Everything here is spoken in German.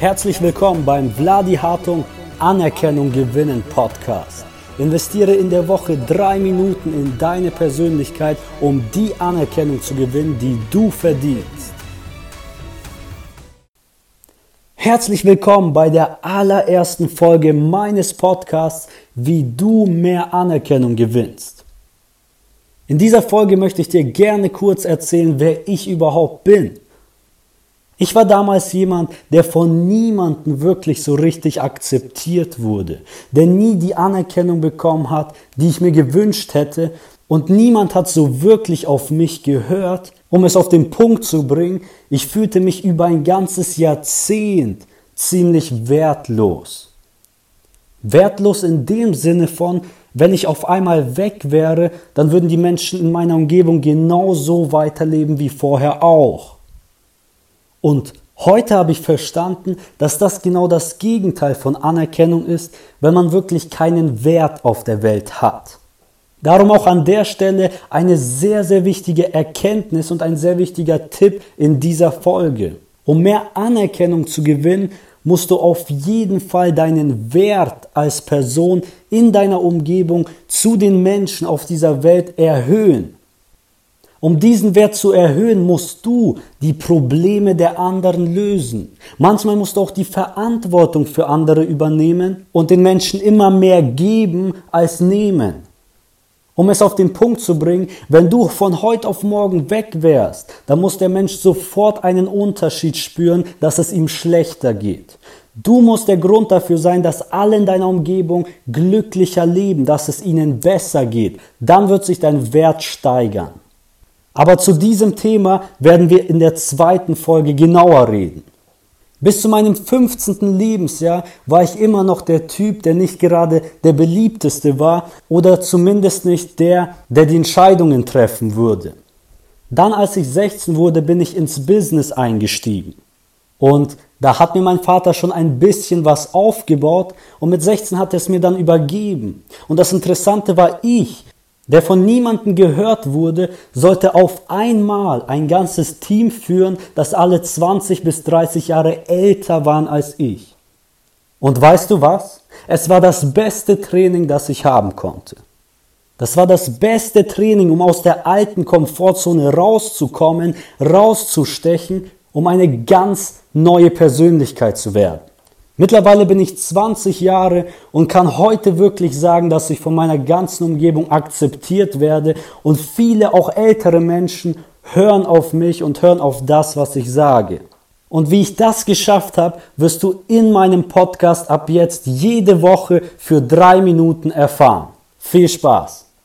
Herzlich willkommen beim Vladi Hartung Anerkennung gewinnen Podcast. Investiere in der Woche drei Minuten in deine Persönlichkeit, um die Anerkennung zu gewinnen, die du verdienst. Herzlich willkommen bei der allerersten Folge meines Podcasts, wie du mehr Anerkennung gewinnst. In dieser Folge möchte ich dir gerne kurz erzählen, wer ich überhaupt bin ich war damals jemand, der von niemandem wirklich so richtig akzeptiert wurde, der nie die Anerkennung bekommen hat, die ich mir gewünscht hätte und niemand hat so wirklich auf mich gehört, um es auf den Punkt zu bringen, ich fühlte mich über ein ganzes Jahrzehnt ziemlich wertlos. Wertlos in dem Sinne von, wenn ich auf einmal weg wäre, dann würden die Menschen in meiner Umgebung genauso weiterleben wie vorher auch. Und heute habe ich verstanden, dass das genau das Gegenteil von Anerkennung ist, wenn man wirklich keinen Wert auf der Welt hat. Darum auch an der Stelle eine sehr, sehr wichtige Erkenntnis und ein sehr wichtiger Tipp in dieser Folge. Um mehr Anerkennung zu gewinnen, musst du auf jeden Fall deinen Wert als Person in deiner Umgebung zu den Menschen auf dieser Welt erhöhen. Um diesen Wert zu erhöhen, musst du die Probleme der anderen lösen. Manchmal musst du auch die Verantwortung für andere übernehmen und den Menschen immer mehr geben als nehmen. Um es auf den Punkt zu bringen, wenn du von heute auf morgen weg wärst, dann muss der Mensch sofort einen Unterschied spüren, dass es ihm schlechter geht. Du musst der Grund dafür sein, dass alle in deiner Umgebung glücklicher leben, dass es ihnen besser geht. Dann wird sich dein Wert steigern. Aber zu diesem Thema werden wir in der zweiten Folge genauer reden. Bis zu meinem 15. Lebensjahr war ich immer noch der Typ, der nicht gerade der beliebteste war oder zumindest nicht der, der die Entscheidungen treffen würde. Dann, als ich 16 wurde, bin ich ins Business eingestiegen. Und da hat mir mein Vater schon ein bisschen was aufgebaut und mit 16 hat er es mir dann übergeben. Und das Interessante war, ich der von niemandem gehört wurde, sollte auf einmal ein ganzes Team führen, das alle 20 bis 30 Jahre älter waren als ich. Und weißt du was? Es war das beste Training, das ich haben konnte. Das war das beste Training, um aus der alten Komfortzone rauszukommen, rauszustechen, um eine ganz neue Persönlichkeit zu werden. Mittlerweile bin ich 20 Jahre und kann heute wirklich sagen, dass ich von meiner ganzen Umgebung akzeptiert werde und viele auch ältere Menschen hören auf mich und hören auf das, was ich sage. Und wie ich das geschafft habe, wirst du in meinem Podcast ab jetzt jede Woche für drei Minuten erfahren. Viel Spaß!